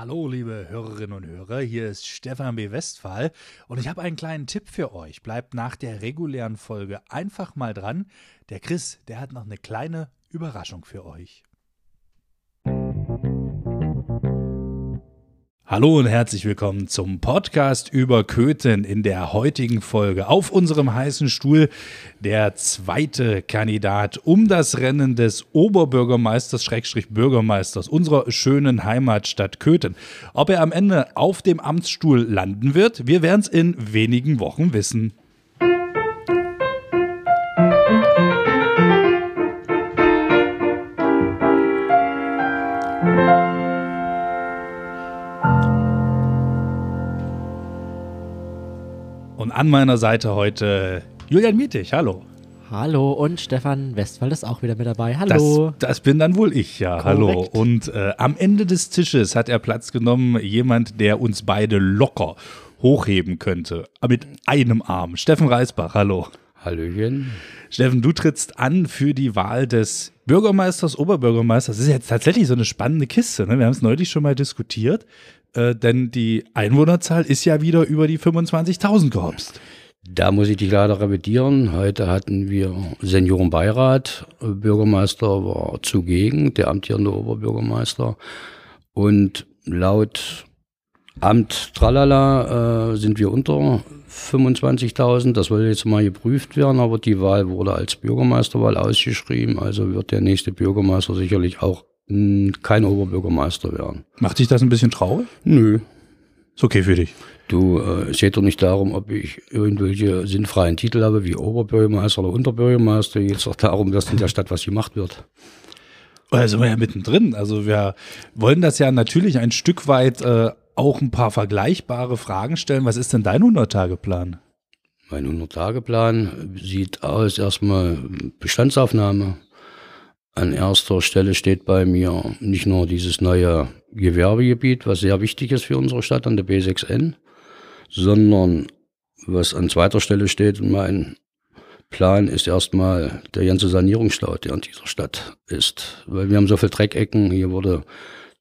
Hallo, liebe Hörerinnen und Hörer, hier ist Stefan B. Westphal und ich habe einen kleinen Tipp für euch. Bleibt nach der regulären Folge einfach mal dran. Der Chris, der hat noch eine kleine Überraschung für euch. Hallo und herzlich willkommen zum Podcast über Köthen in der heutigen Folge. Auf unserem heißen Stuhl der zweite Kandidat um das Rennen des Oberbürgermeisters, Schrägstrich Bürgermeisters unserer schönen Heimatstadt Köthen. Ob er am Ende auf dem Amtsstuhl landen wird, wir werden es in wenigen Wochen wissen. Und an meiner Seite heute Julian Mietig. Hallo. Hallo und Stefan Westphal ist auch wieder mit dabei. Hallo. Das, das bin dann wohl ich, ja. Korrekt. Hallo. Und äh, am Ende des Tisches hat er Platz genommen, jemand, der uns beide locker hochheben könnte. Mit einem Arm. Steffen Reisbach, hallo. Hallöchen. Steffen, du trittst an für die Wahl des Bürgermeisters, Oberbürgermeisters. Das ist jetzt tatsächlich so eine spannende Kiste. Ne? Wir haben es neulich schon mal diskutiert. Äh, denn die Einwohnerzahl ist ja wieder über die 25.000 gehopst. Da muss ich dich leider revidieren. Heute hatten wir Seniorenbeirat. Bürgermeister war zugegen, der amtierende Oberbürgermeister. Und laut Amt Tralala äh, sind wir unter 25.000. Das soll jetzt mal geprüft werden, aber die Wahl wurde als Bürgermeisterwahl ausgeschrieben. Also wird der nächste Bürgermeister sicherlich auch kein Oberbürgermeister werden. Macht dich das ein bisschen traurig? Nö. Ist okay für dich. Du, äh, es geht doch nicht darum, ob ich irgendwelche sinnfreien Titel habe, wie Oberbürgermeister oder Unterbürgermeister. Jetzt doch darum, dass in der Stadt was gemacht wird. Da sind wir ja mittendrin. Also wir wollen das ja natürlich ein Stück weit äh, auch ein paar vergleichbare Fragen stellen. Was ist denn dein 100-Tage-Plan? Mein 100-Tage-Plan sieht aus erstmal Bestandsaufnahme. An erster Stelle steht bei mir nicht nur dieses neue Gewerbegebiet, was sehr wichtig ist für unsere Stadt an der B6N, sondern was an zweiter Stelle steht, mein Plan ist erstmal der ganze Sanierungsstau, der in dieser Stadt ist. Weil wir haben so viele Dreckecken, hier wurde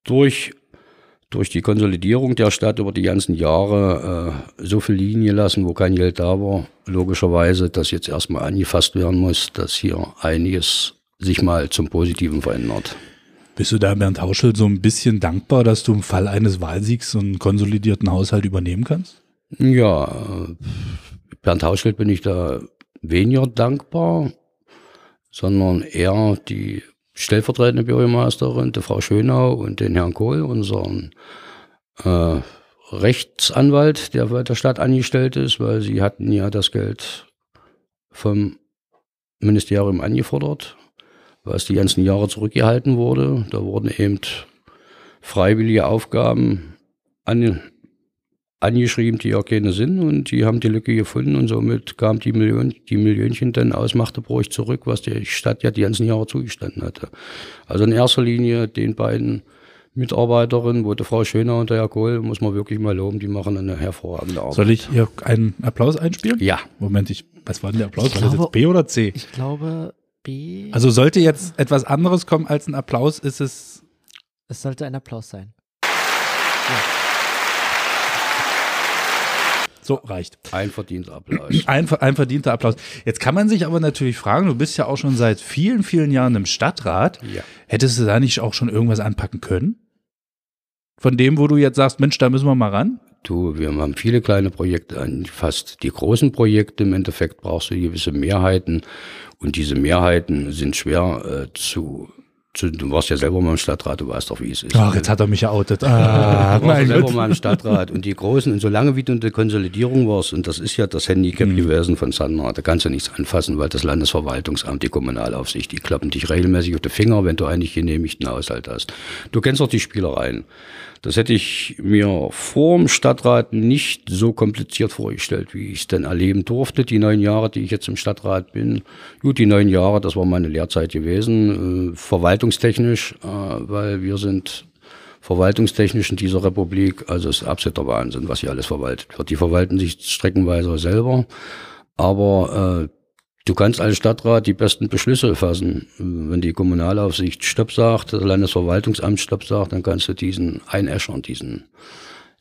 durch, durch die Konsolidierung der Stadt über die ganzen Jahre äh, so viel liegen gelassen, wo kein Geld da war. Logischerweise, dass jetzt erstmal angefasst werden muss, dass hier einiges sich mal zum Positiven verändert. Bist du da Bernd Hauschel so ein bisschen dankbar, dass du im Fall eines Wahlsiegs so einen konsolidierten Haushalt übernehmen kannst? Ja, Bernd Hauschel bin ich da weniger dankbar, sondern eher die stellvertretende Bürgermeisterin, die Frau Schönau und den Herrn Kohl, unseren äh, Rechtsanwalt, der bei der Stadt angestellt ist, weil sie hatten ja das Geld vom Ministerium angefordert was die ganzen Jahre zurückgehalten wurde. Da wurden eben freiwillige Aufgaben an, angeschrieben, die ja keine sind und die haben die Lücke gefunden und somit kam die Million, die Millionchen dann aus Magdeburg zurück, was die Stadt ja die ganzen Jahre zugestanden hatte. Also in erster Linie den beiden Mitarbeiterinnen, wo die Frau Schöner und der Herr Kohl, muss man wirklich mal loben, die machen eine hervorragende Arbeit. Soll ich hier einen Applaus einspielen? Ja. Moment, ich, was war denn der Applaus? Ich war glaube, das jetzt B oder C? Ich glaube B. Also sollte jetzt etwas anderes kommen als ein Applaus, ist es. Es sollte ein Applaus sein. Ja. So, reicht. Ein verdienter Applaus. Ein, ein, verdienter Applaus. Jetzt kann man sich aber natürlich fragen, du bist ja auch schon seit vielen, vielen Jahren im Stadtrat. Ja. Hättest du da nicht auch schon irgendwas anpacken können? Von dem, wo du jetzt sagst, Mensch, da müssen wir mal ran? Du, wir haben viele kleine Projekte fast Die großen Projekte im Endeffekt brauchst du gewisse Mehrheiten und diese Mehrheiten sind schwer äh, zu Du warst ja selber mal im Stadtrat, du weißt doch, wie es ist. Ach, jetzt hat er mich outet. Ah, du warst selber mal im Stadtrat und die Großen, und solange wie du in der Konsolidierung warst, und das ist ja das Handicap mhm. gewesen von Sandra, da kannst du nichts anfassen, weil das Landesverwaltungsamt, die Kommunalaufsicht, die klappen dich regelmäßig auf die Finger, wenn du eigentlich genehmigten Haushalt hast. Du kennst doch die Spielereien. Das hätte ich mir vor dem Stadtrat nicht so kompliziert vorgestellt, wie ich es denn erleben durfte. Die neun Jahre, die ich jetzt im Stadtrat bin. Gut, die neun Jahre, das war meine Lehrzeit gewesen. Äh, verwaltungstechnisch, äh, weil wir sind verwaltungstechnisch in dieser Republik, also es ist absoluter Wahnsinn, was hier alles verwaltet wird. Die verwalten sich streckenweise selber. Aber äh, Du kannst als Stadtrat die besten Beschlüsse fassen. Wenn die Kommunalaufsicht Stopp sagt, das Landesverwaltungsamt Stopp sagt, dann kannst du diesen einäschern, diesen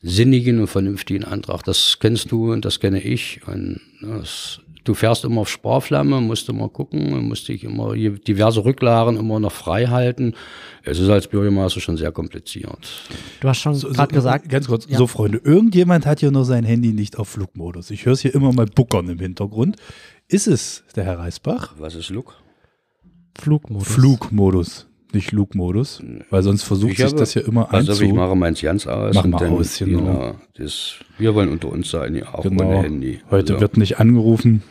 sinnigen und vernünftigen Antrag. Das kennst du und das kenne ich. Und das, du fährst immer auf Sparflamme, musst immer gucken, musst dich immer diverse Rücklagen immer noch frei halten. Es ist als Bürgermeister schon sehr kompliziert. Du hast schon So, gerade so, gesagt, Ganz kurz, Ja. so Freunde, irgendjemand hat hier nur sein Handy nicht auf Flugmodus. Ich höre es hier immer mal buckern im Hintergrund. Ist es der Herr Reisbach? Was ist Look? Flugmodus. Flugmodus, nicht Flugmodus. Weil sonst versucht Ich sich habe- das hier immer Also ich einzu... mache meins ganz aus. Mach mal aus, genau. das, wir wollen unter uns sein, ja, auch Genau. ohne Handy. Heute Also, wird nicht angerufen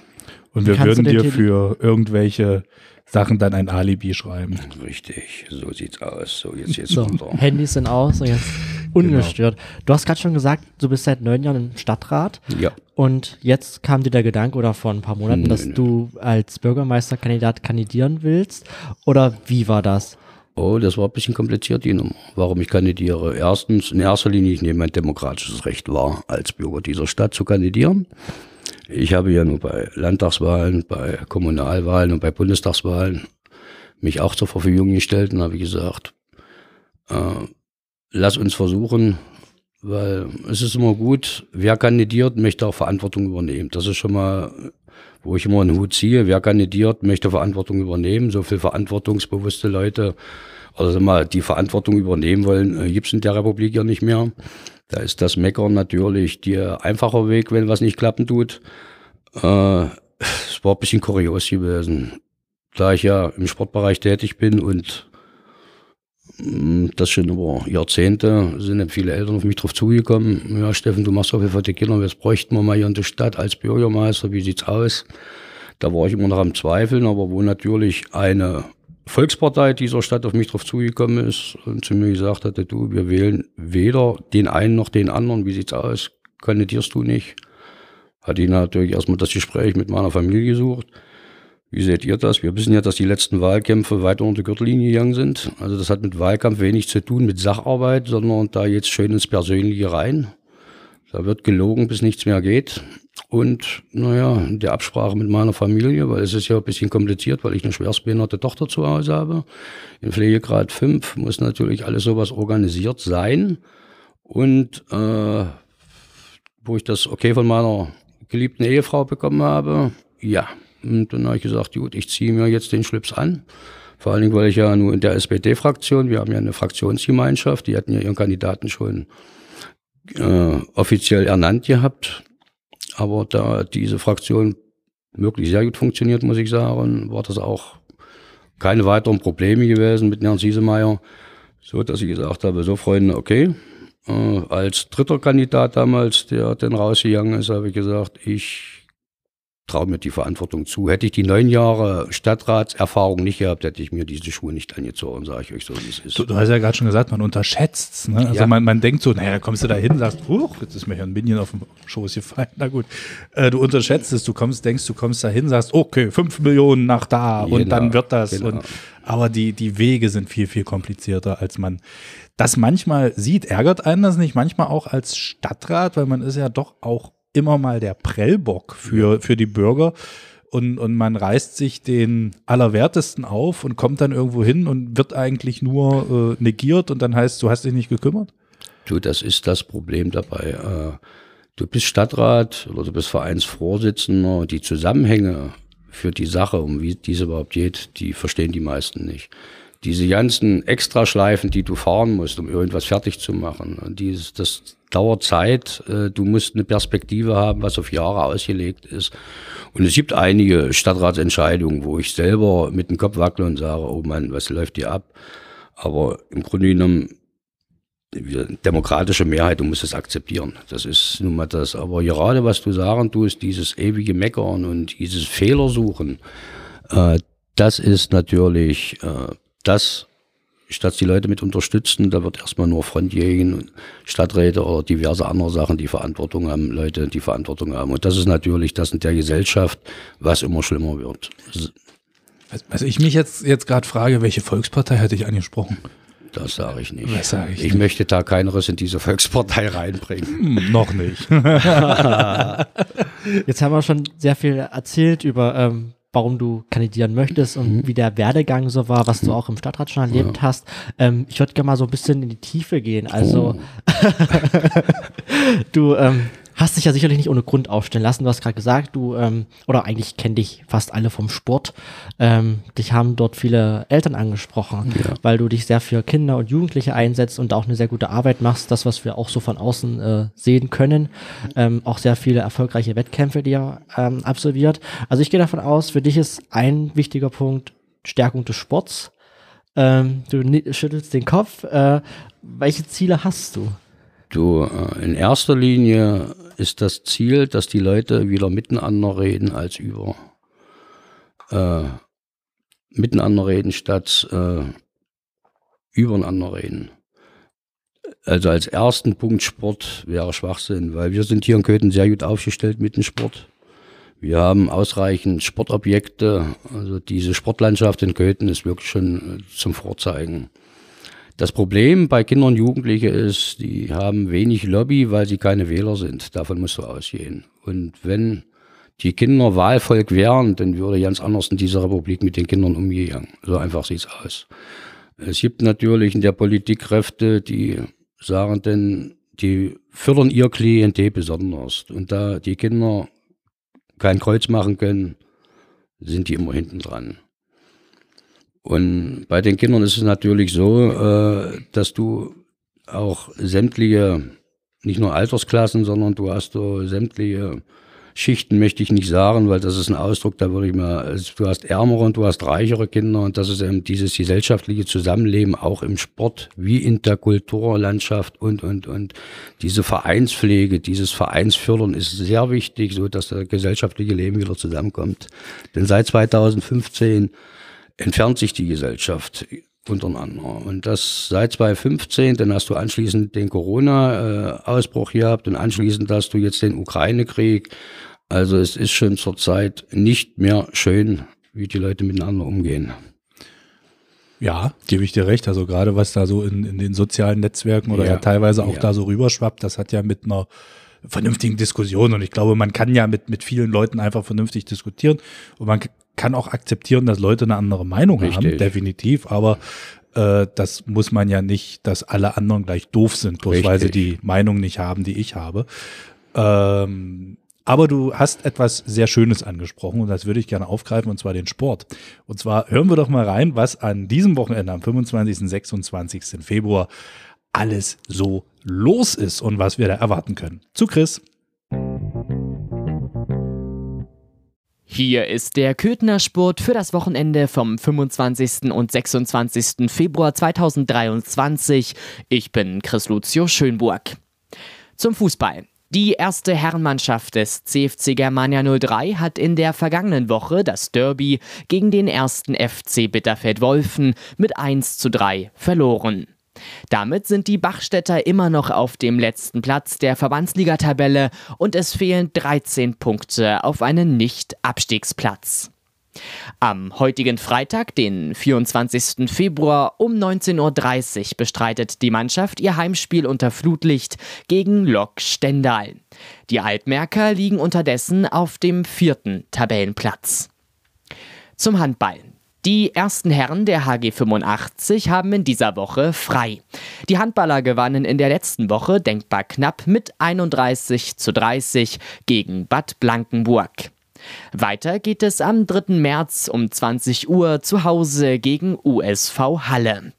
und wir Kannst würden den dir Tele- für irgendwelche Sachen dann ein Alibi schreiben. Richtig, so sieht's aus. So, jetzt jetzt So, runter. Handys sind aus und jetzt ungestört. Du hast gerade schon gesagt, du bist seit neun Jahren im Stadtrat Ja, und jetzt kam dir der Gedanke oder vor ein paar Monaten, Nö, dass nö. du als Bürgermeisterkandidat kandidieren willst. Oder wie war das? Oh, das war ein bisschen kompliziert, die Nummer, warum ich kandidiere. Erstens, in erster Linie, ich nehme mein demokratisches Recht wahr, als Bürger dieser Stadt zu kandidieren. Ich habe ja nur bei Landtagswahlen, bei Kommunalwahlen und bei Bundestagswahlen mich auch zur Verfügung gestellt und habe gesagt, äh, lass uns versuchen, weil es ist immer gut, wer kandidiert, möchte auch Verantwortung übernehmen. Das ist schon mal, wo ich immer einen Hut ziehe. Wer kandidiert, möchte Verantwortung übernehmen. So viel verantwortungsbewusste Leute, sag mal, die Verantwortung übernehmen wollen, äh, gibt's in der Republik ja nicht mehr. Da ist das Meckern natürlich der einfache Weg, wenn was nicht klappen tut. Äh, es war ein bisschen kurios gewesen. Da ich ja im Sportbereich tätig bin und das schon über Jahrzehnte sind viele Eltern auf mich drauf zugekommen. Ja, Steffen, du machst so viel für die Kinder, was bräuchten wir mal hier in der Stadt als Bürgermeister, wie sieht's aus? Da war ich immer noch am Zweifeln, aber wo natürlich eine Volkspartei dieser Stadt auf mich drauf zugekommen ist und zu mir gesagt hatte, du, wir wählen weder den einen noch den anderen, wie sieht's aus? Kandidierst du nicht? Hatte ich natürlich erstmal das Gespräch mit meiner Familie gesucht. Wie seht ihr das? Wir wissen ja, dass die letzten Wahlkämpfe weiter unter Gürtellinie gegangen sind. Also das hat mit Wahlkampf wenig zu tun, mit Sacharbeit, sondern da jetzt schön ins Persönliche rein. Da wird gelogen, bis nichts mehr geht. Und naja, der Absprache mit meiner Familie, weil es ist ja ein bisschen kompliziert, weil ich eine schwerstbehinderte Tochter zu Hause habe. In Pflegegrad 5 muss natürlich alles sowas organisiert sein. Und äh, wo ich das okay von meiner geliebten Ehefrau bekommen habe, ja. Und dann habe ich gesagt, gut, ich ziehe mir jetzt den Schlips an. Vor allen Dingen, weil ich ja nur in der SPD-Fraktion, wir haben ja eine Fraktionsgemeinschaft, die hatten ja ihren Kandidaten schon äh, offiziell ernannt gehabt. Aber da diese Fraktion wirklich sehr gut funktioniert, muss ich sagen, war das auch keine weiteren Probleme gewesen mit Herrn Siesemeier. So, dass ich gesagt habe, so Freunde, okay. Äh, als dritter Kandidat damals, der dann rausgegangen ist, habe ich gesagt, ich traue mir die Verantwortung zu. Hätte ich die neun Jahre Stadtratserfahrung nicht gehabt, hätte ich mir diese Schuhe nicht angezogen, sage ich euch so, wie es ist. Du, du hast ja gerade schon gesagt, man unterschätzt ne? Also Ja. man, man denkt so, naja, kommst du da hin, sagst, huch, jetzt ist mir hier ein Minion auf dem Schoß gefallen. Na gut. Äh, du unterschätzt es, du kommst, denkst, du kommst da hin, sagst, okay, fünf Millionen nach da und Genau, dann wird das. genau. Und, aber die, die Wege sind viel, viel komplizierter, als man das manchmal sieht. Ärgert einen das nicht manchmal auch als Stadtrat, weil man ist ja doch auch immer mal der Prellbock für, für die Bürger. Und, und man reißt sich den Allerwertesten auf und kommt dann irgendwo hin und wird eigentlich nur äh, negiert und dann heißt, du hast dich nicht gekümmert? Du, das ist das Problem dabei. Äh, Du bist Stadtrat oder du bist Vereinsvorsitzender. Die Zusammenhänge für die Sache, um wie diese überhaupt geht, die verstehen die meisten nicht. Diese ganzen Extraschleifen, die du fahren musst, um irgendwas fertig zu machen, und dieses, das dauert Zeit. Äh, Du musst eine Perspektive haben, was auf Jahre ausgelegt ist. Und es gibt einige Stadtratsentscheidungen, wo ich selber mit dem Kopf wackle und sage, oh Mann, was läuft hier ab? Aber im Grunde genommen demokratische Mehrheit, du musst es akzeptieren. Das ist nun mal das. Aber gerade was du sagen tust, dieses ewige Meckern und dieses Fehlersuchen, äh, das ist natürlich äh, das, statt die Leute mit unterstützen, da wird erstmal nur Frontjägen, Stadträte oder diverse andere Sachen, die Verantwortung haben, Leute, die Verantwortung haben. Und das ist natürlich das in der Gesellschaft, was immer schlimmer wird. Was, was ich mich jetzt, jetzt gerade frage, welche Volkspartei hätte ich angesprochen? Das sage ich nicht. Das sage ich ich nicht. möchte da keineres in diese Volkspartei reinbringen. Hm, noch nicht. Jetzt haben wir schon sehr viel erzählt über ähm, warum du kandidieren möchtest und Mhm. wie der Werdegang so war, was du auch im Stadtrat schon erlebt hast. Ähm, ich würde gerne mal so ein bisschen in die Tiefe gehen. Also, du ähm, hast dich ja sicherlich nicht ohne Grund aufstellen lassen. Du hast gerade gesagt, du, ähm, oder eigentlich kennen dich fast alle vom Sport. Ähm, dich haben dort viele Eltern angesprochen, Ja. weil du dich sehr für Kinder und Jugendliche einsetzt und auch eine sehr gute Arbeit machst. Das, was wir auch so von außen äh, sehen können. Ähm, auch sehr viele erfolgreiche Wettkämpfe, die ihr ähm, absolviert. Also ich gehe davon aus, für dich ist ein wichtiger Punkt Stärkung des Sports. Ähm, du schüttelst den Kopf. Äh, welche Ziele hast du? Du, äh, in erster Linie ist das Ziel, dass die Leute wieder miteinander reden als über. Äh, miteinander reden statt äh, übereinander reden. Also als ersten Punkt Sport wäre Schwachsinn, weil wir sind hier in Köthen sehr gut aufgestellt mit dem Sport. Wir haben ausreichend Sportobjekte. Also diese Sportlandschaft in Köthen ist wirklich schon äh, zum Vorzeigen. Das Problem bei Kindern und Jugendlichen ist, die haben wenig Lobby, weil sie keine Wähler sind. Davon musst du ausgehen. Und wenn die Kinder Wahlvolk wären, dann würde ganz anders in dieser Republik mit den Kindern umgehen. So einfach sieht's aus. Es gibt natürlich in der Politik Kräfte, die sagen denn, die fördern ihr Klientel besonders. Und da die Kinder kein Kreuz machen können, sind die immer hinten dran. Und bei den Kindern ist es natürlich so, äh, dass du auch sämtliche, nicht nur Altersklassen, sondern du hast so sämtliche Schichten, möchte ich nicht sagen, weil das ist ein Ausdruck, da würde ich mal, also du hast ärmere und du hast reichere Kinder und das ist eben dieses gesellschaftliche Zusammenleben auch im Sport wie in der Kulturlandschaft und, und, und. Diese Vereinspflege, dieses Vereinsfördern ist sehr wichtig, so dass das gesellschaftliche Leben wieder zusammenkommt. Denn seit 2015 entfernt sich die Gesellschaft untereinander. Und das seit 2015, dann hast du anschließend den Corona-Ausbruch gehabt und anschließend hast du jetzt den Ukraine-Krieg. Also es ist schon zurzeit nicht mehr schön, wie die Leute miteinander umgehen. Ja, gebe ich dir recht. Also gerade was da so in, in den sozialen Netzwerken oder ja, Ja, teilweise auch ja. da so rüberschwappt, das hat ja mit einer vernünftigen Diskussion und ich glaube, man kann ja mit, mit vielen Leuten einfach vernünftig diskutieren und man kann auch akzeptieren, dass Leute eine andere Meinung haben, Richtig. definitiv, aber äh, das muss man ja nicht, dass alle anderen gleich doof sind, bloß weil sie die Meinung nicht haben, die ich habe. Ähm, aber du hast etwas sehr Schönes angesprochen und das würde ich gerne aufgreifen, und zwar den Sport. Und zwar hören wir doch mal rein, was an diesem Wochenende, am 25. und 26. Februar, alles so los ist und was wir da erwarten können. Zu Chris. Hier ist der Köthner Sport für das Wochenende vom 25. und 26. Februar 2023. Ich bin Chris Lucio Schönburg. Zum Fußball. Die erste Herrenmannschaft des CFC Germania 03 hat in der vergangenen Woche das Derby gegen den ersten FC Bitterfeld-Wolfen mit 1 zu 3 verloren. Damit sind die Bachstädter immer noch auf dem letzten Platz der Verbandsligatabelle und es fehlen 13 Punkte auf einen Nicht-Abstiegsplatz. Am heutigen Freitag, den 24. Februar um 19.30 Uhr bestreitet die Mannschaft ihr Heimspiel unter Flutlicht gegen Lok Stendal. Die Altmerker liegen unterdessen auf dem vierten Tabellenplatz. Zum Handball. Die ersten Herren der HG 85 haben in dieser Woche frei. Die Handballer gewannen in der letzten Woche denkbar knapp mit 31 zu 30 gegen Bad Blankenburg. Weiter geht es am 3. März um 20 Uhr zu Hause gegen USV Halle.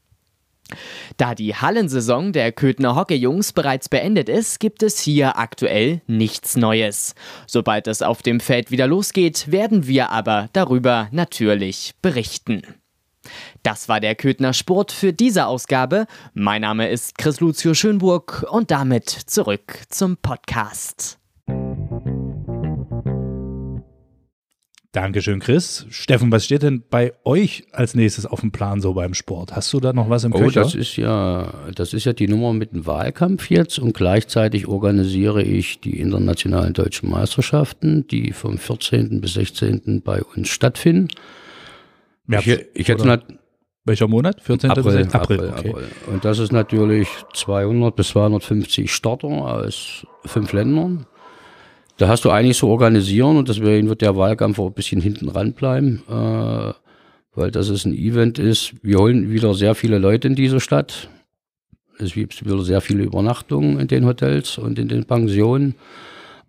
Da die Hallensaison der Köthner Hockeyjungs bereits beendet ist, gibt es hier aktuell nichts Neues. Sobald es auf dem Feld wieder losgeht, werden wir aber darüber natürlich berichten. Das war der Köthner Sport für diese Ausgabe. Mein Name ist Chris Lucio Schönburg und damit zurück zum Podcast. Dankeschön, Chris. Steffen, was steht denn bei euch als nächstes auf dem Plan so beim Sport? Hast du da noch was im Oh, Köcher? das ist ja, das ist ja die Nummer mit dem Wahlkampf jetzt und gleichzeitig organisiere ich die internationalen deutschen Meisterschaften, die vom 14. bis 16. bei uns stattfinden. März, ich, ich hätte oder? Welcher Monat? 14. bis April, 16. April, okay. April. Und das ist natürlich 200 bis 250 Starter aus fünf Ländern. Da hast du einiges zu organisieren und deswegen wird der Wahlkampf auch ein bisschen hinten ranbleiben, äh, weil das ist ein Event ist. Wir holen wieder sehr viele Leute in diese Stadt. Es gibt wieder sehr viele Übernachtungen in den Hotels und in den Pensionen.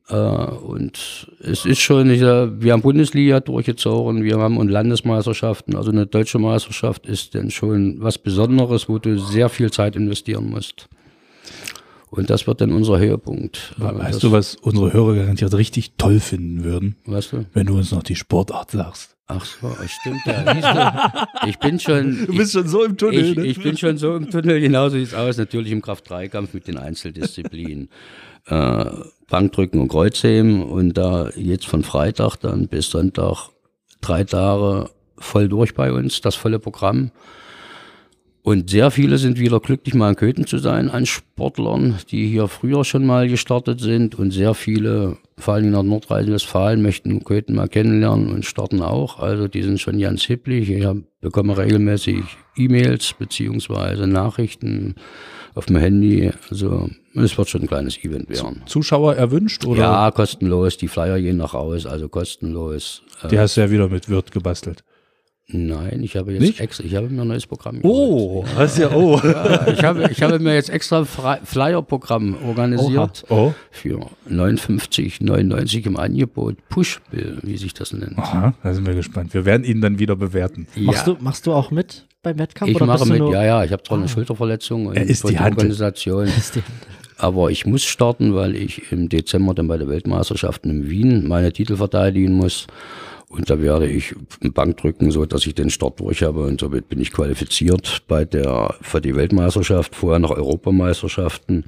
Äh, und es ist schon, wir haben Bundesliga durchgezogen, wir haben und Landesmeisterschaften, also eine deutsche Meisterschaft ist dann schon was Besonderes, wo du sehr viel Zeit investieren musst. Und das wird dann unser Höhepunkt. Weißt das, du, was unsere Hörer garantiert richtig toll finden würden? Weißt du? Wenn du uns noch die Sportart sagst. Ach so, stimmt ja. Ich bin schon. Du bist ich, schon so im Tunnel. Ich, ne? ich bin schon so im Tunnel, genauso sieht es aus. Natürlich im Kraft-3-Kampf mit den Einzeldisziplinen. äh, Bankdrücken und Kreuzheben und da jetzt von Freitag dann bis Sonntag drei Tage voll durch bei uns, das volle Programm. Und sehr viele sind wieder glücklich, mal in Köthen zu sein an Sportlern, die hier früher schon mal gestartet sind. Und sehr viele, vor allem nach Nordrhein-Westfalen, möchten Köthen mal kennenlernen und starten auch. Also die sind schon ganz hipplich. Ich bekomme regelmäßig E-Mails beziehungsweise Nachrichten auf dem Handy. Also es wird schon ein kleines Event werden. Zuschauer erwünscht? Oder? Ja, kostenlos. Die Flyer gehen noch raus, also kostenlos. Die hast du ja wieder mit Wirt gebastelt. Nein, ich habe jetzt Nicht? extra, ich habe mir ein neues Programm Oh, hast ja, oh. Ja, ich, habe, ich habe mir jetzt extra Flyer-Programm organisiert oh. für 59,99 im Angebot. Push-Bill, wie sich das nennt. Aha, da sind wir gespannt. Wir werden ihn dann wieder bewerten. Ja. Machst, du, machst du auch mit beim Wettkampf? Ich mache mit, ja, ja. Ich habe zwar eine ah. Schulterverletzung und er ist die, die Organisation. Ist die aber ich muss starten, weil ich im Dezember dann bei der Weltmeisterschaften in Wien meine Titel verteidigen muss. Und da werde ich Bank drücken, so dass ich den Start durch habe. Und somit bin ich qualifiziert bei der, für die Weltmeisterschaft, vorher noch Europameisterschaften.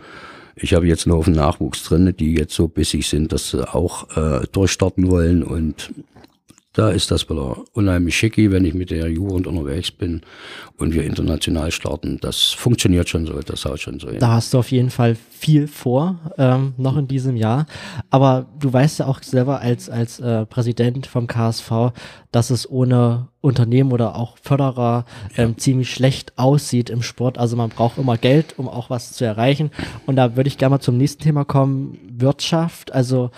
Ich habe jetzt einen Haufen Nachwuchs drin, die jetzt so bissig sind, dass sie auch äh, durchstarten wollen. Und da ist das wieder unheimlich schicki, wenn ich mit der Jugend unterwegs bin und wir international starten. Das funktioniert schon so, das haut schon so hin. Da hast du auf jeden Fall viel vor, ähm, noch in diesem Jahr. Aber du weißt ja auch selber als, als äh, Präsident vom KSV, dass es ohne Unternehmen oder auch Förderer ähm, ja. ziemlich schlecht aussieht im Sport. Also man braucht immer Geld, um auch was zu erreichen. Und da würde ich gerne mal zum nächsten Thema kommen, Wirtschaft. Also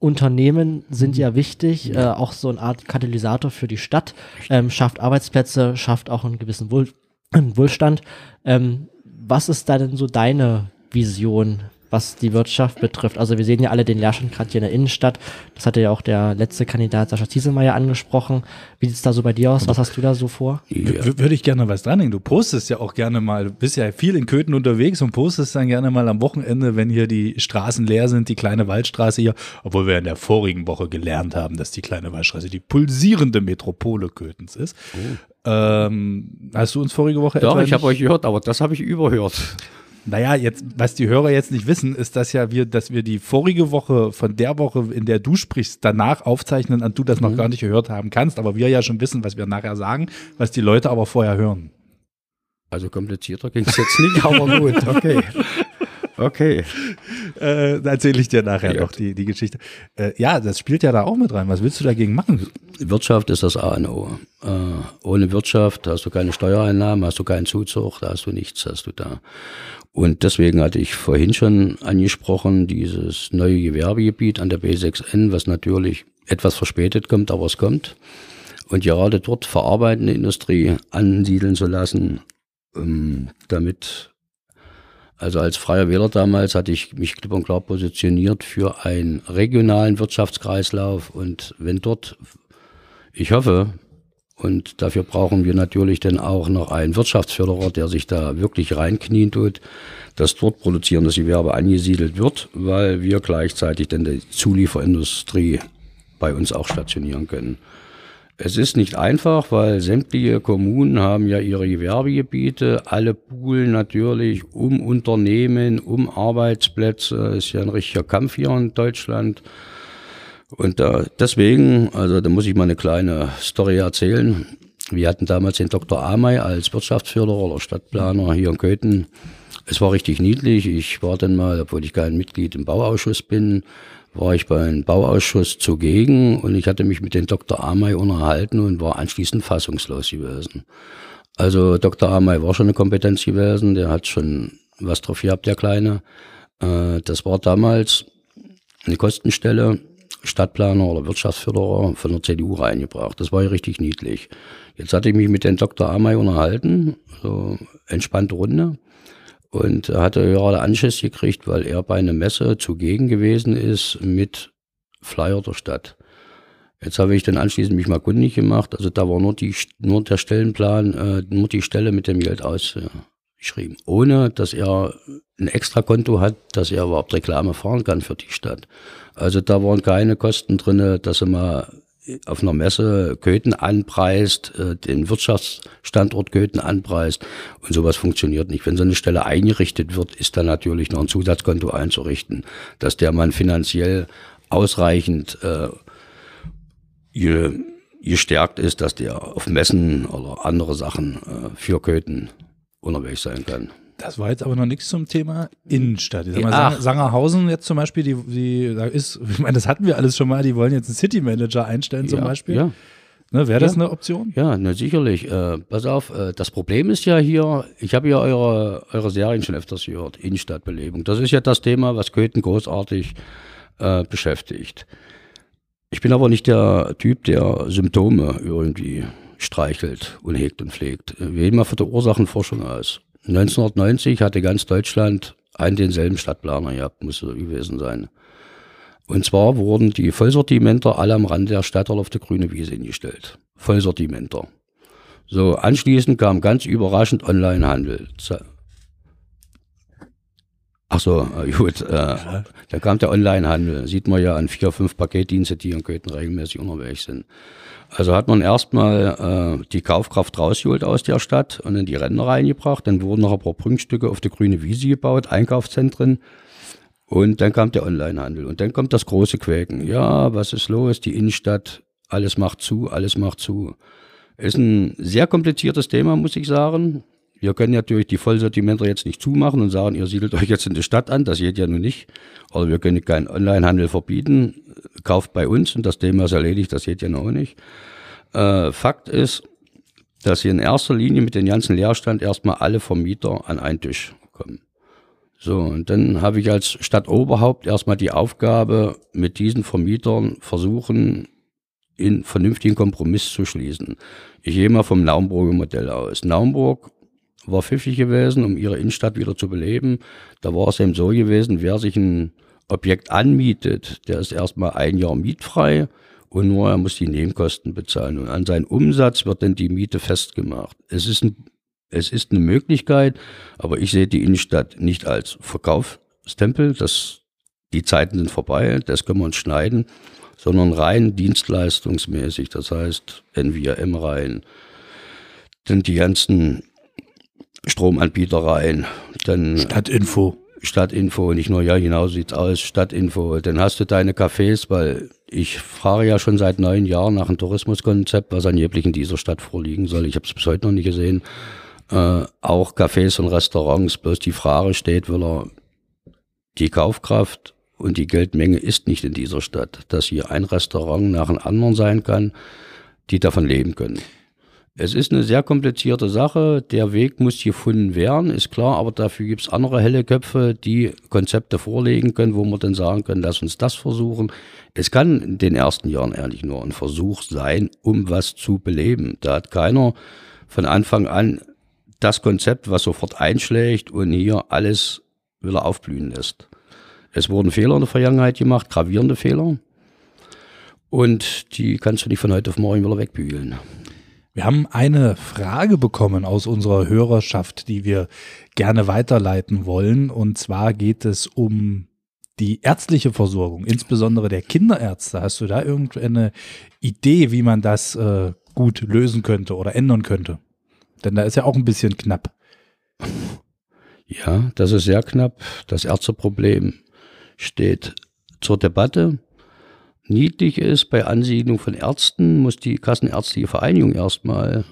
Unternehmen sind ja wichtig, äh, auch so eine Art Katalysator für die Stadt, ähm, schafft Arbeitsplätze, schafft auch einen gewissen Wohl Wohlstand. Ähm, was ist da denn so deine Vision was die Wirtschaft betrifft. Also wir sehen ja alle den Leerstand gerade hier in der Innenstadt. Das hatte ja auch der letzte Kandidat Sascha Zieselmeier angesprochen. Wie sieht es da so bei dir aus? Was hast du da so vor? Ja. Würde ich gerne was dranhängen. Du postest ja auch gerne mal, du bist ja viel in Köthen unterwegs und postest dann gerne mal am Wochenende, wenn hier die Straßen leer sind, die kleine Waldstraße hier, obwohl wir in der vorigen Woche gelernt haben, dass die kleine Waldstraße die pulsierende Metropole Köthens ist. Oh. Ähm, hast du uns vorige Woche Doch, ich habe euch gehört, aber das habe ich überhört. Naja, jetzt, was die Hörer jetzt nicht wissen, ist, dass ja wir, dass wir die vorige Woche von der Woche, in der du sprichst, danach aufzeichnen und du das noch mhm. gar nicht gehört haben kannst, aber wir ja schon wissen, was wir nachher sagen, was die Leute aber vorher hören. Also komplizierter ging es jetzt nicht, aber gut, okay. Okay. Äh, erzähle ich dir nachher ja. noch die, die Geschichte. Äh, ja, das spielt ja da auch mit rein. Was willst du dagegen machen? Wirtschaft ist das A und O. Äh, ohne Wirtschaft hast du keine Steuereinnahmen, hast du keinen Zuzug, da hast du nichts, hast du da. Und deswegen hatte ich vorhin schon angesprochen, dieses neue Gewerbegebiet an der B6N, was natürlich etwas verspätet kommt, aber es kommt. Und gerade dort verarbeitende Industrie ansiedeln zu lassen, ähm, damit also als freier Wähler damals hatte ich mich klipp und klar positioniert für einen regionalen Wirtschaftskreislauf. Und wenn dort, ich hoffe, und dafür brauchen wir natürlich dann auch noch einen Wirtschaftsförderer, der sich da wirklich reinknien tut, dass dort produzierendes Gewerbe angesiedelt wird, weil wir gleichzeitig dann die Zulieferindustrie bei uns auch stationieren können. Es ist nicht einfach, weil sämtliche Kommunen haben ja ihre Gewerbegebiete, alle poolen natürlich um Unternehmen, um Arbeitsplätze. Ist ja ein richtiger Kampf hier in Deutschland. Und da, deswegen, also da muss ich mal eine kleine Story erzählen. Wir hatten damals den Dr. Amey als Wirtschaftsförderer oder Stadtplaner hier in Köthen. Es war richtig niedlich. Ich war dann mal, obwohl ich kein Mitglied im Bauausschuss bin, war ich beim Bauausschuss zugegen und ich hatte mich mit dem Dr. Amey unterhalten und war anschließend fassungslos gewesen. Also Dr. Amey war schon eine Kompetenz gewesen, der hat schon was drauf gehabt, der Kleine. Äh, das war damals eine Kostenstelle Stadtplaner oder Wirtschaftsförderer von der CDU reingebracht. Das war ja richtig niedlich. Jetzt hatte ich mich mit dem Dr. Amay unterhalten, so entspannte Runde. Und er hatte gerade Anschiss gekriegt, weil er bei einer Messe zugegen gewesen ist mit Flyer der Stadt. Jetzt habe ich dann anschließend mich mal kundig gemacht. Also da war nur, die, nur der Stellenplan, äh, nur die Stelle mit dem Geld ausgeschrieben. Ohne, dass er ein Extrakonto hat, dass er überhaupt Reklame fahren kann für die Stadt. Also da waren keine Kosten drinne, dass er mal auf einer Messe Köthen anpreist, äh, den Wirtschaftsstandort Köthen anpreist und sowas funktioniert nicht. Wenn so eine Stelle eingerichtet wird, ist da natürlich noch ein Zusatzkonto einzurichten, dass der Mann finanziell ausreichend äh, gestärkt ist, dass der auf Messen oder andere Sachen äh, für Köthen unterwegs sein kann. Das war jetzt aber noch nichts zum Thema Innenstadt. Ich sag mal, Sang Sangerhausen jetzt zum Beispiel, die, die da ist, ich meine, das hatten wir alles schon mal, die wollen jetzt einen City Manager einstellen zum ja, Beispiel. Ja. Ne, Wäre das ja. eine Option? Ja, ne, sicherlich. Äh, pass auf, äh, das Problem ist ja hier, ich habe ja eure, eure Serien schon öfters gehört, Innenstadtbelebung. Das ist ja das Thema, was Köthen großartig äh, beschäftigt. Ich bin aber nicht der Typ, der Symptome irgendwie streichelt und hegt und pflegt. Wir gehen mal von der Ursachenforschung aus. 1990 hatte ganz Deutschland einen denselben Stadtplaner gehabt, muss so gewesen sein. Und zwar wurden die Vollsortimenter alle am Rand der Stadt auf der grüne Wiese hingestellt. Vollsortimenter. So, anschließend kam ganz überraschend Onlinehandel. Ach so, äh, gut. Äh. Da kam der Onlinehandel. Sieht man ja an vier, fünf Paketdienste, die in Köthen regelmäßig unterwegs sind. Also hat man erstmal äh, die Kaufkraft rausgeholt aus der Stadt und in die Ränder reingebracht. Dann wurden noch ein paar Prunkstücke auf die grüne Wiese gebaut, Einkaufszentren. Und dann kam der Onlinehandel. Und dann kommt das große Quäken. Ja, was ist los? Die Innenstadt, alles macht zu, alles macht zu. Ist ein sehr kompliziertes Thema, muss ich sagen. Wir können natürlich die Vollsortimenter jetzt nicht zumachen und sagen, ihr siedelt euch jetzt in die Stadt an. Das geht ja nun nicht. Oder wir können keinen Onlinehandel verbieten. Kauft bei uns und das Thema ist erledigt. Das geht ja noch nicht. Äh, Fakt ist, dass hier in erster Linie mit dem ganzen Leerstand erstmal alle Vermieter an einen Tisch kommen. So, und dann habe ich als Stadtoberhaupt erstmal die Aufgabe, mit diesen Vermietern versuchen, in vernünftigen Kompromiss zu schließen. Ich gehe mal vom Naumburger Modell aus. Naumburg war pfiffig gewesen, um ihre Innenstadt wieder zu beleben. Da war es eben so gewesen, wer sich ein Objekt anmietet, der ist erstmal ein Jahr mietfrei und nur er muss die Nebenkosten bezahlen. Und an seinen Umsatz wird dann die Miete festgemacht. Es ist, ein, es ist eine Möglichkeit, aber ich sehe die Innenstadt nicht als Verkaufstempel. Das, die Zeiten sind vorbei, das können wir uns schneiden, sondern rein dienstleistungsmäßig. Das heißt, NVM rein, dann die ganzen Stromanbieter rein. Dann Stadtinfo. Stadtinfo, nicht nur, ja, genau sieht's aus, Stadtinfo. Dann hast du deine Cafés, weil ich frage ja schon seit neun Jahren nach einem Tourismuskonzept, was angeblich in dieser Stadt vorliegen soll. Ich habe es bis heute noch nicht gesehen. Äh, auch Cafés und Restaurants, bloß die Frage steht, will er die Kaufkraft und die Geldmenge ist nicht in dieser Stadt, dass hier ein Restaurant nach einem anderen sein kann, die davon leben können. Es ist eine sehr komplizierte Sache. Der Weg muss gefunden werden, ist klar, aber dafür gibt es andere helle Köpfe, die Konzepte vorlegen können, wo wir dann sagen können, lass uns das versuchen. Es kann in den ersten Jahren ehrlich nur ein Versuch sein, um was zu beleben. Da hat keiner von Anfang an das Konzept, was sofort einschlägt und hier alles wieder aufblühen lässt. Es wurden Fehler in der Vergangenheit gemacht, gravierende Fehler. Und die kannst du nicht von heute auf morgen wieder wegbügeln. Wir haben eine Frage bekommen aus unserer Hörerschaft, die wir gerne weiterleiten wollen. Und zwar geht es um die ärztliche Versorgung, insbesondere der Kinderärzte. Hast du da irgendeine Idee, wie man das äh, gut lösen könnte oder ändern könnte? Denn da ist ja auch ein bisschen knapp. Ja, das ist sehr knapp. Das Ärzteproblem steht zur Debatte niedlich ist, bei Ansiedlung von Ärzten muss die Kassenärztliche Vereinigung erstmal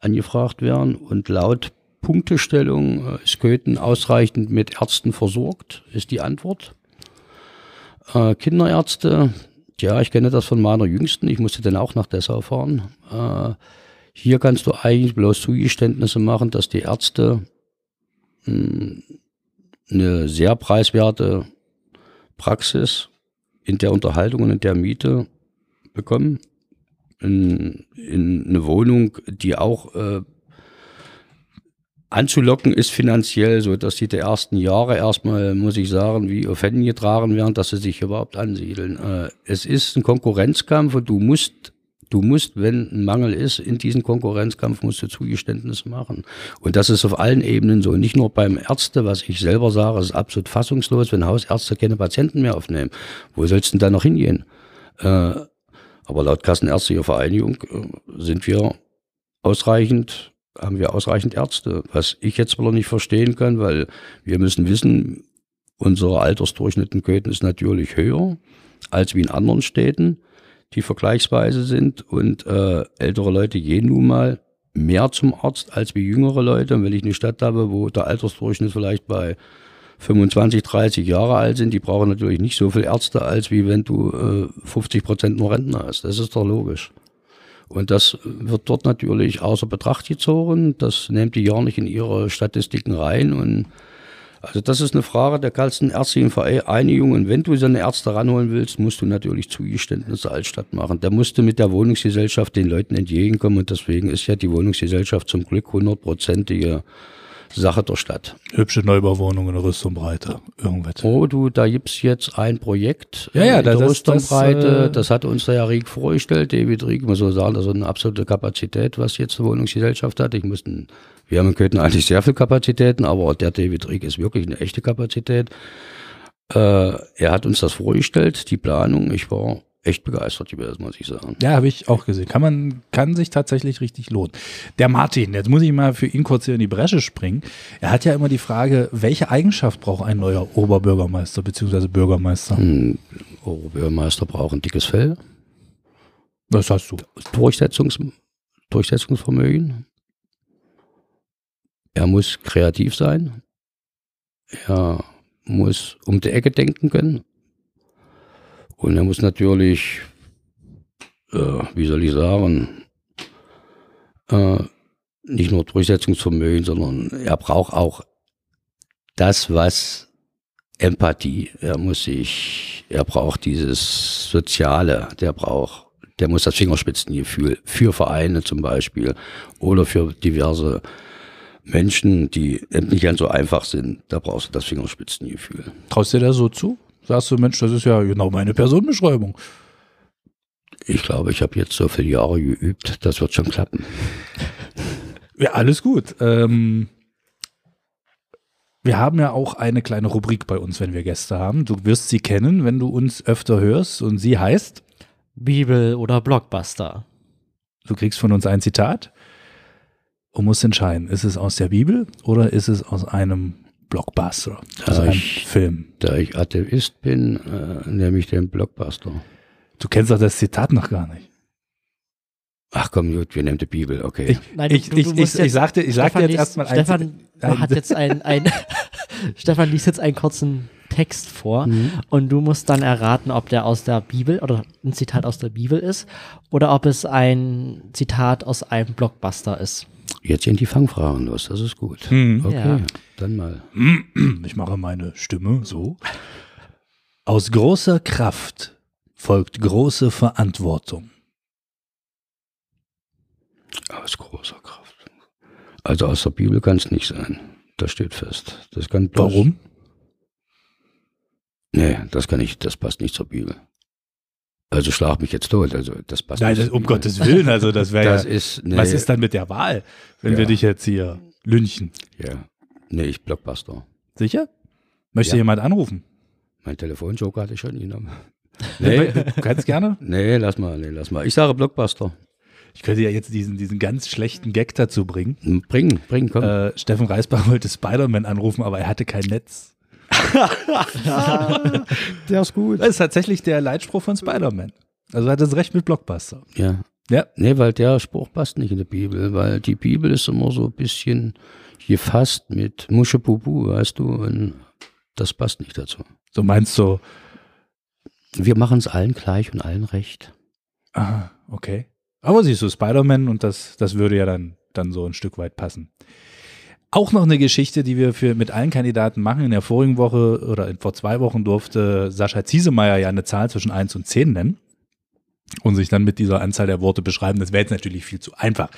angefragt werden und laut Punktestellung äh, ist Köthen ausreichend mit Ärzten versorgt, ist die Antwort. Äh, Kinderärzte, ja, ich kenne das von meiner Jüngsten, ich musste dann auch nach Dessau fahren. Äh, hier kannst du eigentlich bloß Zugeständnisse machen, dass die Ärzte mh, hm, eine sehr preiswerte Praxis in der Unterhaltung und in der Miete bekommen. In, in eine Wohnung, die auch äh, anzulocken ist finanziell, so dass die der ersten Jahre erstmal, muss ich sagen, wie auf Händen getragen werden, dass sie sich überhaupt ansiedeln. Äh, es ist ein Konkurrenzkampf und du musst Du musst, wenn ein Mangel ist, in diesem Konkurrenzkampf musst du Zugeständnisse machen. Und das ist auf allen Ebenen so. Nicht nur beim Ärzte, was ich selber sage, ist absolut fassungslos, wenn Hausärzte keine Patienten mehr aufnehmen. Wo sollst du denn da noch hingehen? Äh, aber laut Kassenärztlicher Vereinigung äh, sind wir ausreichend, haben wir ausreichend Ärzte. Was ich jetzt aber nicht verstehen kann, weil wir müssen wissen, unser Altersdurchschnitt in Köthen ist natürlich höher als wie in anderen Städten die vergleichsweise sind. Und äh, ältere Leute gehen nun mal mehr zum Arzt als wie jüngere Leute. Und wenn ich eine Stadt habe, wo der Altersdurchschnitt vielleicht bei 25, 30 Jahre alt sind, die brauchen natürlich nicht so viele Ärzte, als wie wenn du äh, 50 Prozent nur Rentner hast. Das ist doch logisch. Und das wird dort natürlich außer Betracht gezogen. Das nimmt die ja nicht in ihre Statistiken rein. Und also das ist eine Frage der ganzen ärztlichen Vereinigung. Und wenn du so eine Ärzte ranholen willst, musst du natürlich Zugeständnisse als Stadt machen. Da musst du mit der Wohnungsgesellschaft den Leuten entgegenkommen. Und deswegen ist ja die Wohnungsgesellschaft zum Glück hundertprozentige Sache der Stadt. Hübsche Neubauwohnungen in Rüstungbreite. Irgendwas. Oh, du, da gibt's jetzt ein Projekt Ja, ja, in der das- Rüstungbreite. das, äh, Das, hat uns der Herr Rieck vorgestellt. David Rieck, muss so sagen, das ist eine absolute Kapazität, was jetzt die Wohnungsgesellschaft hat. Ich mussten, wir haben in Köthen eigentlich sehr viel Kapazitäten, aber der David Rieck ist wirklich eine echte Kapazität. Äh, er hat uns das vorgestellt, die Planung. Ich war echt begeistert gewesen, muss ich sagen. Ja, habe ich auch gesehen. Kann man, kann sich tatsächlich richtig lohnen. Der Martin, jetzt muss ich mal für ihn kurz hier in die Bresche springen. Er hat ja immer die Frage, welche Eigenschaft braucht ein neuer Oberbürgermeister bzw. Bürgermeister? Ein Oberbürgermeister braucht ein dickes Fell, Was hast du? Durchsetzungs Durchsetzungsvermögen. Er muss kreativ sein. Er muss um die Ecke denken können. Und er muss natürlich, äh, wie soll ich sagen, äh, nicht nur Durchsetzungsvermögen, sondern er braucht auch das, was Empathie. Er muss sich, er braucht dieses Soziale, der braucht, der muss das Fingerspitzengefühl für Vereine zum Beispiel oder für diverse Menschen, die nicht ganz so einfach sind. Da brauchst du das Fingerspitzengefühl. Traust du dir das so zu? Sagst du, Mensch, das ist ja genau meine Personenbeschreibung. Ich glaube, ich habe jetzt so viele Jahre geübt, das wird schon klappen. Ja, alles gut. Ähm, wir haben ja auch eine kleine Rubrik bei uns, wenn wir Gäste haben. Du wirst sie kennen, wenn du uns öfter hörst. Und sie heißt, Bibel oder Blockbuster. du kriegst von uns ein Zitat und musst entscheiden, ist es aus der Bibel oder ist es aus einem Blockbuster, also einem ich- Film. Da ich Atheist bin, äh, nehme ich den Blockbuster. Du kennst doch das Zitat noch gar nicht. Ach komm, gut, wir nehmen die Bibel, okay. Ich, Nein, ich, du- du ich, ich, ich sagte, ich sagte Stefan jetzt liest- erstmal ein Stefan ein- hat jetzt ein, ein Stefan liest jetzt einen kurzen Text vor Mhm. und du musst dann erraten, ob der aus der Bibel oder ein Zitat aus der Bibel ist oder ob es ein Zitat aus einem Blockbuster ist. Jetzt sind die Fangfragen los, das ist gut. Hm. Okay, Ja. Dann mal. Ich mache meine Stimme so. Aus großer Kraft folgt große Verantwortung. Aus großer Kraft. Also aus der Bibel kann es nicht sein. Das steht fest. Das kann bloß- Warum? Nee, das kann ich, das passt nicht zur Bibel. Also schlag mich jetzt tot. Also das passt Nein, nicht das, um Bibel. Gottes Willen, also das wäre ja. ist, nee, Was ist dann mit der Wahl, wenn Ja. wir dich jetzt hier lynchen? Ja. Nee, ich Blockbuster. Sicher? Möchte Ja. jemand anrufen? Mein Telefonjoker hatte ich schon genommen. Nee. Kannst gerne. nee, lass mal, nee, lass mal. Ich sage Blockbuster. Ich könnte ja jetzt diesen, diesen ganz schlechten Gag dazu bringen. Hm, Bring, bring, komm. Äh, Steffen Reisbach wollte Spider-Man anrufen, aber er hatte kein Netz. Der ist gut. Das ist tatsächlich der Leitspruch von Spider-Man. Also hat es recht mit Blockbuster. Ja. Ja. Nee, weil der Spruch passt nicht in der Bibel, weil die Bibel ist immer so ein bisschen gefasst mit Muschepupu, weißt du, und das passt nicht dazu. So meinst du, Wir machen es allen gleich und allen recht. ah, okay. Aber siehst du, Spider-Man und das, das würde ja dann, dann so ein Stück weit passen. Auch noch eine Geschichte, die wir für mit allen Kandidaten machen. In der vorigen Woche oder vor zwei Wochen durfte Sascha Ziesemeyer ja eine Zahl zwischen 1 und 10 nennen und sich dann mit dieser Anzahl der Worte beschreiben. Das wäre jetzt natürlich viel zu einfach,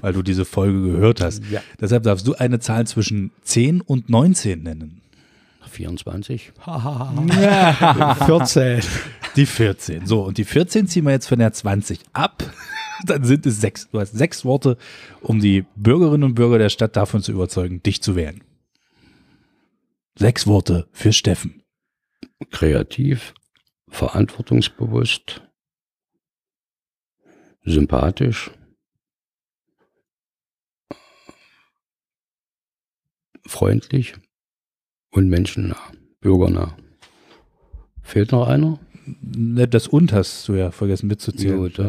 weil du diese Folge gehört hast. Ja. Deshalb darfst du eine Zahl zwischen 10 und 19 nennen. 24. 14. Die 14. So, und die 14 ziehen wir jetzt von der 20 ab. Dann sind es sechs. Du hast sechs Worte, um die Bürgerinnen und Bürger der Stadt davon zu überzeugen, dich zu wählen. Sechs Worte für Steffen. Kreativ, verantwortungsbewusst, sympathisch, freundlich und menschennah, bürgernah. Fehlt noch einer? Ne, Das und hast du ja vergessen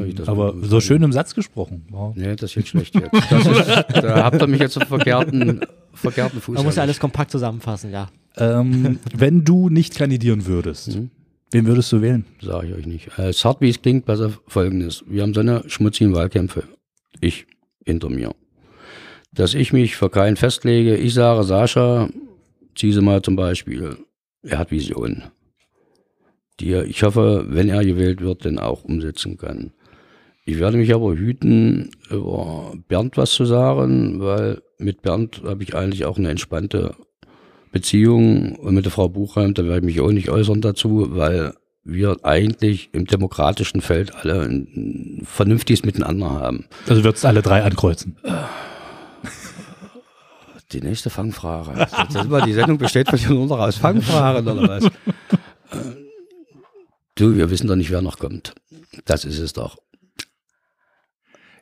ich das Aber so schön im Satz gesprochen. Wow. Nee, das ist jetzt schlecht jetzt. Ist, da habt ihr mich jetzt auf verkehrten, verkehrten Fuß. Man muss ja alles kompakt zusammenfassen, ja. Ähm, wenn du nicht kandidieren würdest, Mhm. Wen würdest du wählen? Sage ich euch nicht. Äh, hart wie es klingt, besser folgendes. Wir haben so eine schmutzigen Wahlkämpfe. Ich hinter mir. Dass ich mich für keinen festlege. Ich sage, Sascha, zieh sie mal zum Beispiel. Er hat Visionen. Die er, ich hoffe, wenn er gewählt wird, dann auch umsetzen kann. Ich werde mich aber hüten, über Bernd was zu sagen, weil mit Bernd habe ich eigentlich auch eine entspannte Beziehung mit der Frau Buchheim, da werde ich mich auch nicht äußern dazu, weil wir eigentlich im demokratischen Feld alle ein vernünftiges Miteinander haben. Also würdest alle drei ankreuzen. Die nächste Fangfrage. Die Sendung besteht von nur noch aus Fangfragen oder was? Du, wir wissen doch nicht, wer noch kommt. Das ist es doch.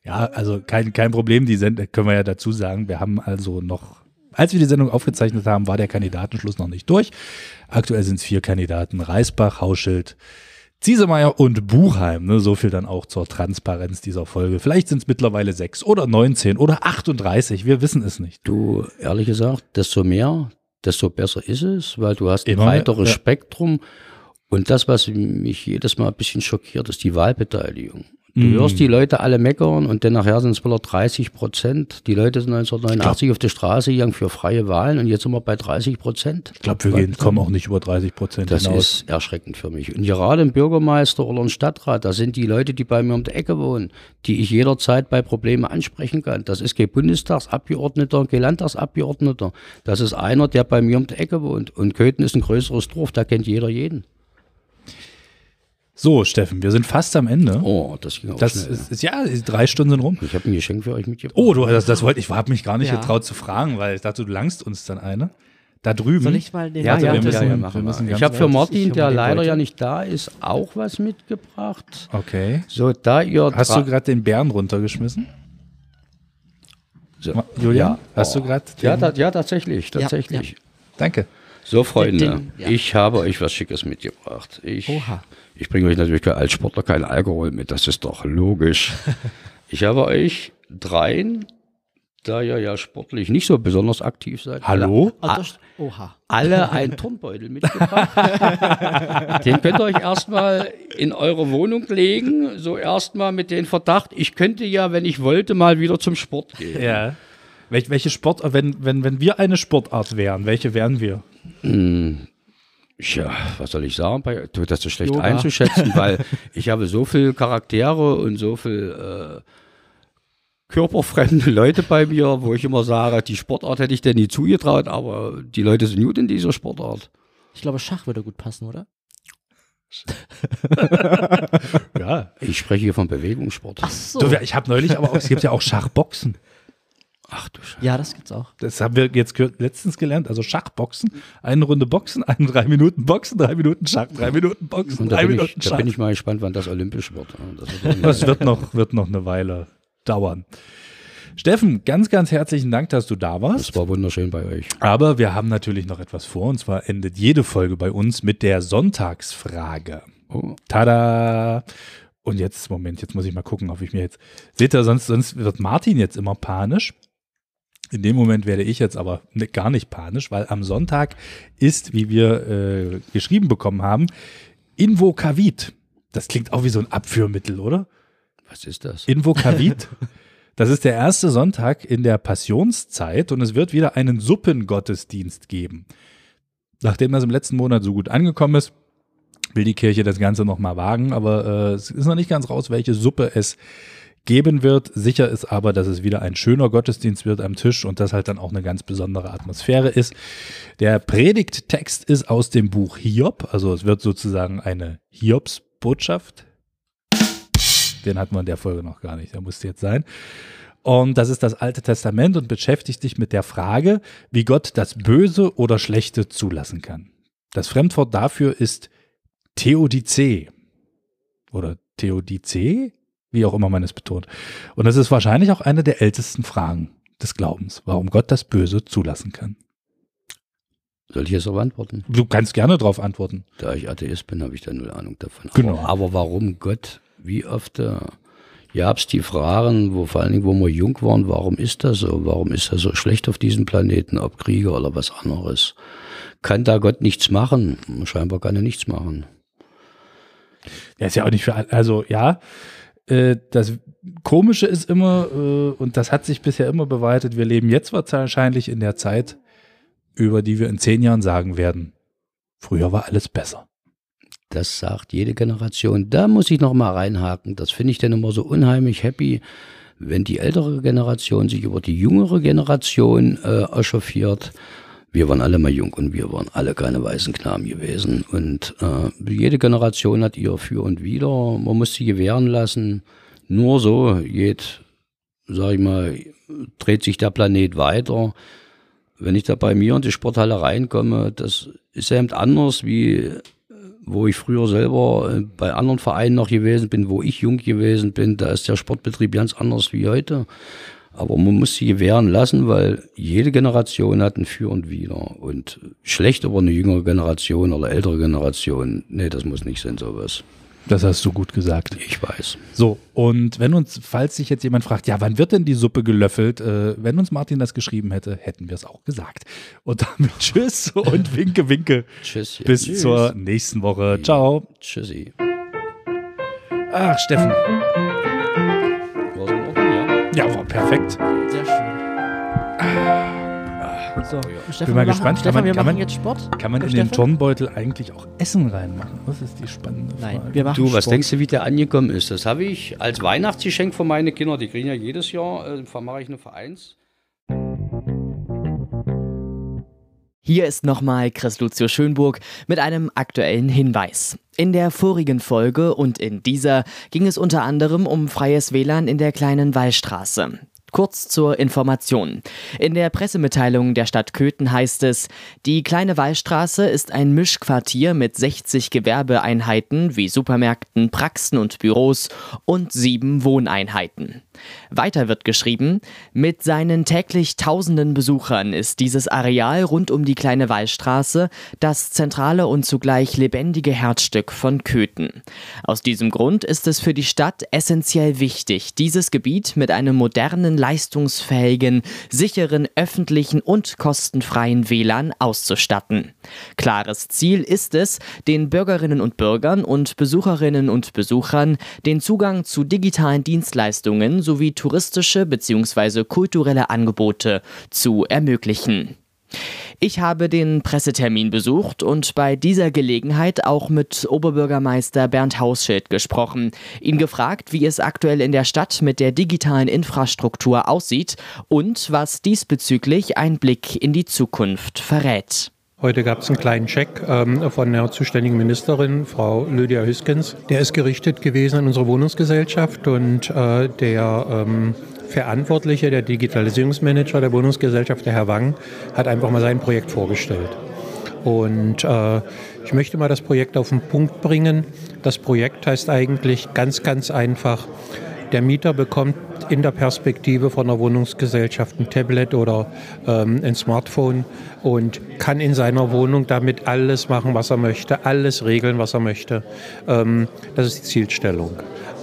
Ja, also kein, kein Problem. Die Send können wir ja dazu sagen. Wir haben also noch, als wir die Sendung aufgezeichnet haben, war der Kandidatenschluss noch nicht durch. Aktuell sind es vier Kandidaten. Reisbach, Hauschild, Ziesemeyer und Buchheim. Ne? So viel dann auch zur Transparenz dieser Folge. Vielleicht sind es mittlerweile sechs oder 19 oder 38. Wir wissen es nicht. Du, ehrlich gesagt, desto mehr, desto besser ist es, weil du hast ein Immer breiteres ja. Spektrum. Und das, was mich jedes Mal ein bisschen schockiert, ist die Wahlbeteiligung. Du Mm. hörst die Leute alle meckern und dann nachher sind es wieder 30 Prozent. Die Leute sind 1989 auf die Straße gegangen für freie Wahlen und jetzt sind wir bei 30 Prozent. Ich glaube, wir gehen, kommen auch nicht über 30 Prozent Das hinaus. ist erschreckend für mich. Und gerade ein Bürgermeister oder ein Stadtrat, das sind die Leute, die bei mir um die Ecke wohnen, die ich jederzeit bei Problemen ansprechen kann. Das ist kein Bundestagsabgeordneter, kein Landtagsabgeordneter. Das ist einer, der bei mir um die Ecke wohnt. Und Köthen ist ein größeres Dorf, da kennt jeder jeden. So, Steffen, wir sind fast am Ende. Oh, das ging auch das schnell. ist, ist, ja, drei Stunden sind rum. ich habe ein Geschenk für euch mitgebracht. Oh, du, das, das wollte ich, habe mich gar nicht Ja. getraut zu fragen, weil ich dachte, du langst uns dann eine. Da drüben. Soll ich mal den ja, Warte, ja, wir ja, müssen- ja, wir machen müssen wir. ganz Ich habe für Martin, ich der leider ja nicht da ist, auch was mitgebracht. Okay. So, da ihr Hast du gerade den Bären runtergeschmissen? so, Julian, Ja. hast du Oh. gerade? ja, ta- ja, tatsächlich, tatsächlich. Danke. So, Freunde, Den- ja. ich habe euch was Schickes mitgebracht. Ich, Oha. Ich bringe euch natürlich als Sportler keinen Alkohol mit, das ist doch logisch. ich habe euch dreien, da ihr ja sportlich nicht so besonders aktiv seid, Hallo? Also, das- Oha. alle einen Turnbeutel mitgebracht. Den könnt ihr euch erstmal in eure Wohnung legen, so erstmal mit dem Verdacht, ich könnte ja, wenn ich wollte, mal wieder zum Sport gehen. Ja. Welche, welche Sport, wenn, wenn, wenn wir eine Sportart wären, welche wären wir? Ja, was soll ich sagen? Du, das ist schlecht Yoga. einzuschätzen, weil ich habe so viele Charaktere und so viel äh, körperfremde Leute bei mir, wo ich immer sage, die Sportart hätte ich dir nie zugetraut, aber die Leute sind gut in dieser Sportart. Ich glaube, Schach würde gut passen, oder? Ja. Ich spreche hier von Bewegungssport. so. Du, ich habe neulich aber auch, es gibt ja auch Schachboxen. Ach du Scheiße. ja, das gibt's auch. Das haben wir jetzt letztens gelernt. Also Schachboxen, eine Runde Boxen, eine drei Minuten Boxen, drei Minuten Schach, drei Minuten Boxen, Und da drei bin, ich, Minuten da Schach. bin ich mal gespannt, wann das olympisch wird. Das wird Das wird noch, wird noch eine Weile dauern. Steffen, ganz, ganz herzlichen Dank, dass du da warst. das war wunderschön bei euch. Aber wir haben natürlich noch etwas vor. Und zwar endet jede Folge bei uns mit der Sonntagsfrage. Oh, Tada! Und jetzt, Moment, jetzt muss ich mal gucken, ob ich mir jetzt. Seht ihr, sonst, sonst wird Martin jetzt immer panisch. In dem Moment werde ich jetzt aber ne- gar nicht panisch, weil am Sonntag ist, wie wir äh, geschrieben bekommen haben, Invocavit. Das klingt auch wie so ein Abführmittel, oder? was ist das? Invocavit. Das ist der erste Sonntag in der Passionszeit und es wird wieder einen Suppengottesdienst geben. Nachdem das im letzten Monat so gut angekommen ist, will die Kirche das Ganze nochmal wagen, aber äh, es ist noch nicht ganz raus, welche Suppe es geben wird. Sicher ist aber, dass es wieder ein schöner Gottesdienst wird am Tisch und das halt dann auch eine ganz besondere Atmosphäre ist. Der Predigttext ist aus dem Buch Hiob, also es wird sozusagen eine Hiobsbotschaft. Den hatten wir in der Folge noch gar nicht, der musste jetzt sein. Und das ist das Alte Testament und beschäftigt sich mit der Frage, wie Gott das Böse oder Schlechte zulassen kann. Das Fremdwort dafür ist Theodice oder Theodice, wie auch immer man es betont. Und das ist wahrscheinlich auch eine der ältesten Fragen des Glaubens, warum Gott das Böse zulassen kann. Soll ich jetzt darauf antworten? Du kannst gerne darauf antworten. Da ich Atheist bin, habe ich da null Ahnung davon. Genau. Aber, aber warum Gott, wie oft äh, gab es die Fragen, wo vor allen Dingen, wo wir jung waren, warum ist das so? Warum ist er so schlecht auf diesem Planeten, ob Krieger oder was anderes? Kann da Gott nichts machen? Scheinbar kann er nichts machen. Ja, ist ja auch nicht für, also ja, äh, das Komische ist immer, äh, und das hat sich bisher immer beweitet, wir leben jetzt wahrscheinlich in der Zeit, über die wir in zehn Jahren sagen werden, früher war alles besser. Das sagt jede Generation. Da muss ich noch mal reinhaken. Das finde ich dann immer so unheimlich happy, wenn die ältere Generation sich über die jüngere Generation äh, echauffiert. Wir waren alle mal jung und wir waren alle keine weißen Knaben gewesen. Und äh, jede Generation hat ihr Für und Wider. Man muss sie gewähren lassen. Nur so geht, sag ich mal, dreht sich der Planet weiter. Wenn ich da bei mir in die Sporthalle reinkomme, das ist eben anders wie wo ich früher selber äh, bei anderen Vereinen noch gewesen bin, wo ich jung gewesen bin, da ist der Sportbetrieb ganz anders wie heute. Aber man muss sie gewähren lassen, weil jede Generation hat ein Für und Wider. Und schlecht über eine jüngere Generation oder ältere Generation, nee, das muss nicht sein, sowas. Das hast du gut gesagt. Ich weiß. So, und wenn uns, falls sich jetzt jemand fragt, ja, wann wird denn die Suppe gelöffelt? Äh, wenn uns Martin das geschrieben hätte, hätten wir es auch gesagt. Und damit Tschüss und Winke, Winke. Tschüss. Bis Tschüss. zur nächsten Woche. Ciao. Tschüssi. Ach, Steffen. Ja? War perfekt. Sehr schön. So, Stefan, mal wir gespannt. Machen, Stefan, Kann man- wir kann machen man- jetzt Sport. Kann man in Stefan? den Turnbeutel eigentlich auch Essen reinmachen? Das ist die spannende Frage. Nein, wir machen Du, was Sport. denkst du, wie der angekommen ist? Das habe ich als Weihnachtsgeschenk von meinen Kindern. Die kriegen ja jedes Jahr, äh, mache ich eine Vereins. Hier ist nochmal Chris Lucio Schönburg mit einem aktuellen Hinweis. In der vorigen Folge und in dieser ging es unter anderem um freies WLAN in der kleinen Wallstraße. Kurz zur Information. In der Pressemitteilung der Stadt Köthen heißt es, die kleine Wallstraße ist ein Mischquartier mit 60 Gewerbeeinheiten wie Supermärkten, Praxen und Büros und sieben Wohneinheiten. Weiter wird geschrieben, mit seinen täglich tausenden Besuchern ist dieses Areal rund um die kleine Wallstraße das zentrale und zugleich lebendige Herzstück von Köthen. Aus diesem Grund ist es für die Stadt essentiell wichtig, dieses Gebiet mit einem modernen, leistungsfähigen, sicheren, öffentlichen und kostenfreien WLAN auszustatten. Klares Ziel ist es, den Bürgerinnen und Bürgern und Besucherinnen und Besuchern den Zugang zu digitalen Dienstleistungen sowie touristische bzw. kulturelle Angebote zu ermöglichen. Ich habe den Pressetermin besucht und bei dieser Gelegenheit auch mit Oberbürgermeister Bernd Hausschild gesprochen, ihn gefragt, wie es aktuell in der Stadt mit der digitalen Infrastruktur aussieht und was diesbezüglich ein Blick in die Zukunft verrät. Heute gab es einen kleinen Check ähm, von der zuständigen Ministerin, Frau Lydia Hüskens. Der ist gerichtet gewesen an unsere Wohnungsgesellschaft und äh, der ähm, Verantwortliche, der Digitalisierungsmanager der Wohnungsgesellschaft, der Herr Wang, hat einfach mal sein Projekt vorgestellt. Und äh, ich möchte mal das Projekt auf den Punkt bringen. Das Projekt heißt eigentlich ganz, ganz einfach, der Mieter bekommt in der Perspektive von der Wohnungsgesellschaft ein Tablet oder ähm, ein Smartphone und kann in seiner Wohnung damit alles machen, was er möchte, alles regeln, was er möchte. Ähm, das ist die Zielstellung.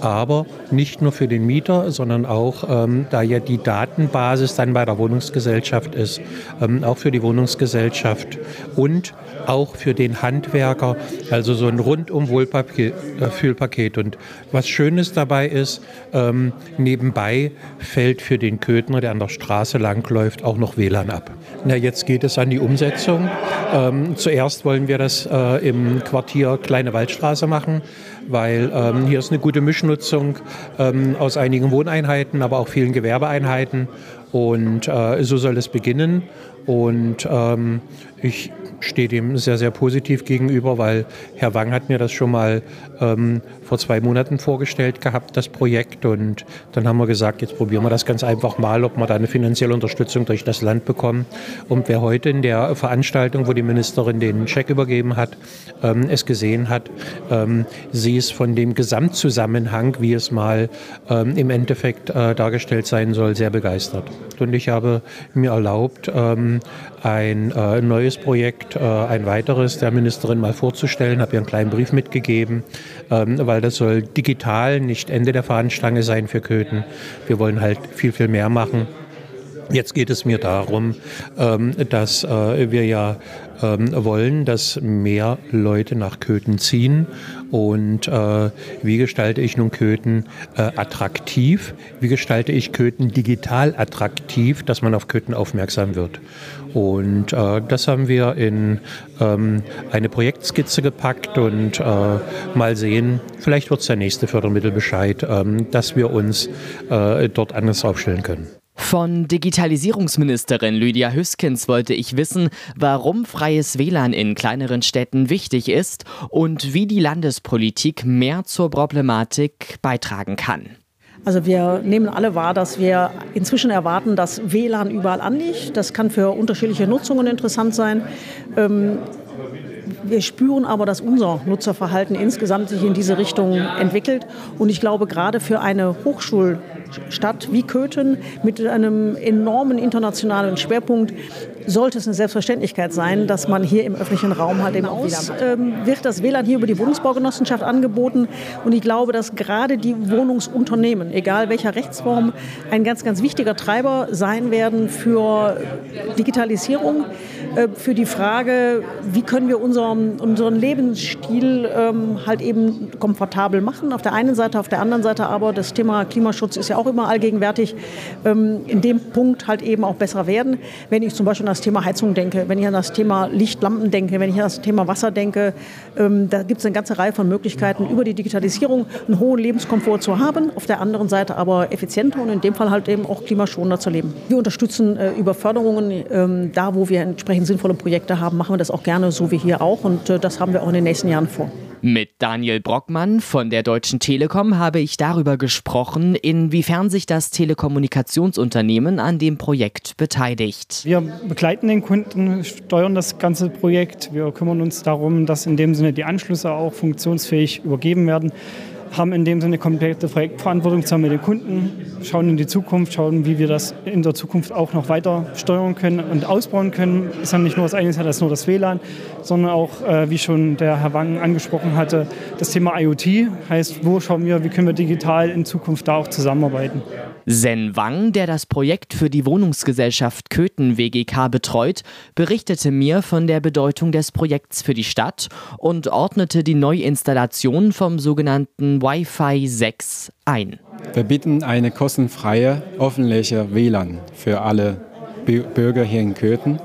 Aber nicht nur für den Mieter, sondern auch, ähm, da ja die Datenbasis dann bei der Wohnungsgesellschaft ist, ähm, auch für die Wohnungsgesellschaft und auch für den Handwerker, also so ein rundum Wohlfühlpaket. Und was Schönes dabei ist, ähm, nebenbei fällt für den Köthner, der an der Straße langläuft, auch noch WLAN ab. Na, jetzt geht es an die Umsetzung. Ähm, zuerst wollen wir das äh, im Quartier Kleine Waldstraße machen, weil ähm, hier ist eine gute Mischnutzung ähm, aus einigen Wohneinheiten, aber auch vielen Gewerbeeinheiten. Und äh, so soll es beginnen. Und ähm, ich stehe dem sehr, sehr positiv gegenüber, weil Herr Wang hat mir das schon mal ähm, vor zwei Monaten vorgestellt gehabt, das Projekt. Und dann haben wir gesagt, jetzt probieren wir das ganz einfach mal, ob wir da eine finanzielle Unterstützung durch das Land bekommen. Und wer heute in der Veranstaltung, wo die Ministerin den Scheck übergeben hat, ähm, es gesehen hat, ähm, sie ist von dem Gesamtzusammenhang, wie es mal ähm, im Endeffekt äh, dargestellt sein soll, sehr begeistert. Und ich habe mir erlaubt, ähm, ein äh, neues Projekt, äh, ein weiteres der Ministerin mal vorzustellen, habe ihr einen kleinen Brief mitgegeben, ähm, weil das soll digital nicht Ende der Fahnenstange sein für Köthen. Wir wollen halt viel, viel mehr machen. Jetzt geht es mir darum, ähm, dass äh, wir ja ähm, wollen, dass mehr Leute nach Köthen ziehen. Und äh, wie gestalte ich nun Köthen äh, attraktiv? Wie gestalte ich Köthen digital attraktiv, dass man auf Köthen aufmerksam wird? Und äh, das haben wir in ähm, eine Projektskizze gepackt und äh, mal sehen, vielleicht wird es der nächste Fördermittelbescheid, ähm, dass wir uns äh, dort anders aufstellen können. Von Digitalisierungsministerin Lydia Hüskens wollte ich wissen, warum freies WLAN in kleineren Städten wichtig ist und wie die Landespolitik mehr zur Problematik beitragen kann. Also wir nehmen alle wahr, dass wir inzwischen erwarten, dass WLAN überall anliegt. Das kann für unterschiedliche Nutzungen interessant sein. Ähm, wir spüren aber, dass unser Nutzerverhalten insgesamt sich in diese Richtung entwickelt. Und ich glaube, gerade für eine Hochschulstadt wie Köthen mit einem enormen internationalen Schwerpunkt sollte es eine Selbstverständlichkeit sein, dass man hier im öffentlichen Raum halt eben aus ähm, wird das WLAN hier über die Wohnungsbaugenossenschaft angeboten. Und ich glaube, dass gerade die Wohnungsunternehmen, egal welcher Rechtsform, ein ganz, ganz wichtiger Treiber sein werden für Digitalisierung, äh, für die Frage, wie können wir unseren, unseren Lebensstil ähm, halt eben komfortabel machen. Auf der einen Seite, auf der anderen Seite aber das Thema Klimaschutz ist ja auch immer allgegenwärtig. Ähm, in dem Punkt halt eben auch besser werden. Wenn ich zum Beispiel das Thema Heizung denke, wenn ich an das Thema Lichtlampen denke, wenn ich an das Thema Wasser denke, ähm, da gibt es eine ganze Reihe von Möglichkeiten, über die Digitalisierung einen hohen Lebenskomfort zu haben, auf der anderen Seite aber effizienter und in dem Fall halt eben auch klimaschonender zu leben. Wir unterstützen äh, über Förderungen ähm, da, wo wir entsprechend sinnvolle Projekte haben, machen wir das auch gerne, so wie hier auch und äh, das haben wir auch in den nächsten Jahren vor. Mit Daniel Brockmann von der Deutschen Telekom habe ich darüber gesprochen, inwiefern sich das Telekommunikationsunternehmen an dem Projekt beteiligt. Wir begleiten den Kunden, steuern das ganze Projekt. Wir kümmern uns darum, dass in dem Sinne die Anschlüsse auch funktionsfähig übergeben werden haben in dem Sinne komplette Projektverantwortung zusammen mit den Kunden, schauen in die Zukunft, schauen, wie wir das in der Zukunft auch noch weiter steuern können und ausbauen können. Ist ja nicht nur das eine, das ist nur das WLAN, sondern auch, äh, wie schon der Herr Wang angesprochen hatte, das Thema IoT. Heißt, wo schauen wir, wie können wir digital in Zukunft da auch zusammenarbeiten. Sen Wang, der das Projekt für die Wohnungsgesellschaft Köthen WGK betreut, berichtete mir von der Bedeutung des Projekts für die Stadt und ordnete die Neuinstallation vom sogenannten Wi-Fi 6 ein. Wir bieten eine kostenfreie öffentliche WLAN für alle Bürger hier in Köthen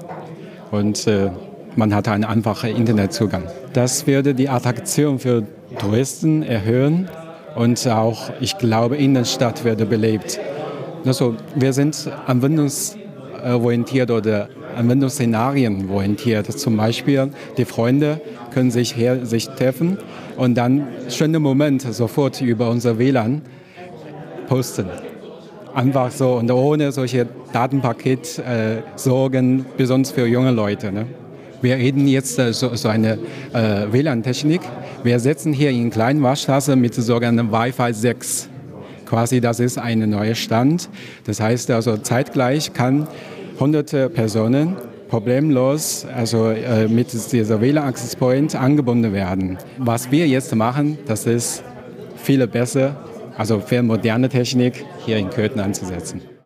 und äh, man hat einen einfachen Internetzugang. Das würde die Attraktion für Touristen erhöhen und auch, ich glaube, Innenstadt werde belebt. Also, wir sind anwendungsorientiert oder Anwendungsszenarien orientiert. Zum Beispiel, die Freunde können sich hier sich treffen und dann schöne Momente sofort über unser WLAN posten. Einfach so und ohne solche Datenpaket äh, besonders für junge Leute. Ne? Wir reden jetzt äh, so, so eine äh, WLAN-Technik. Wir setzen hier in Kleinwaschstraße mit sogenannten Wi-Fi 6. Quasi das ist ein neuer Stand. Das heißt also zeitgleich kann hunderte Personen problemlos also äh, mit dieser WLAN Access Point angebunden werden. Was wir jetzt machen, das ist viel besser, also für moderne Technik hier in Köthen anzusetzen.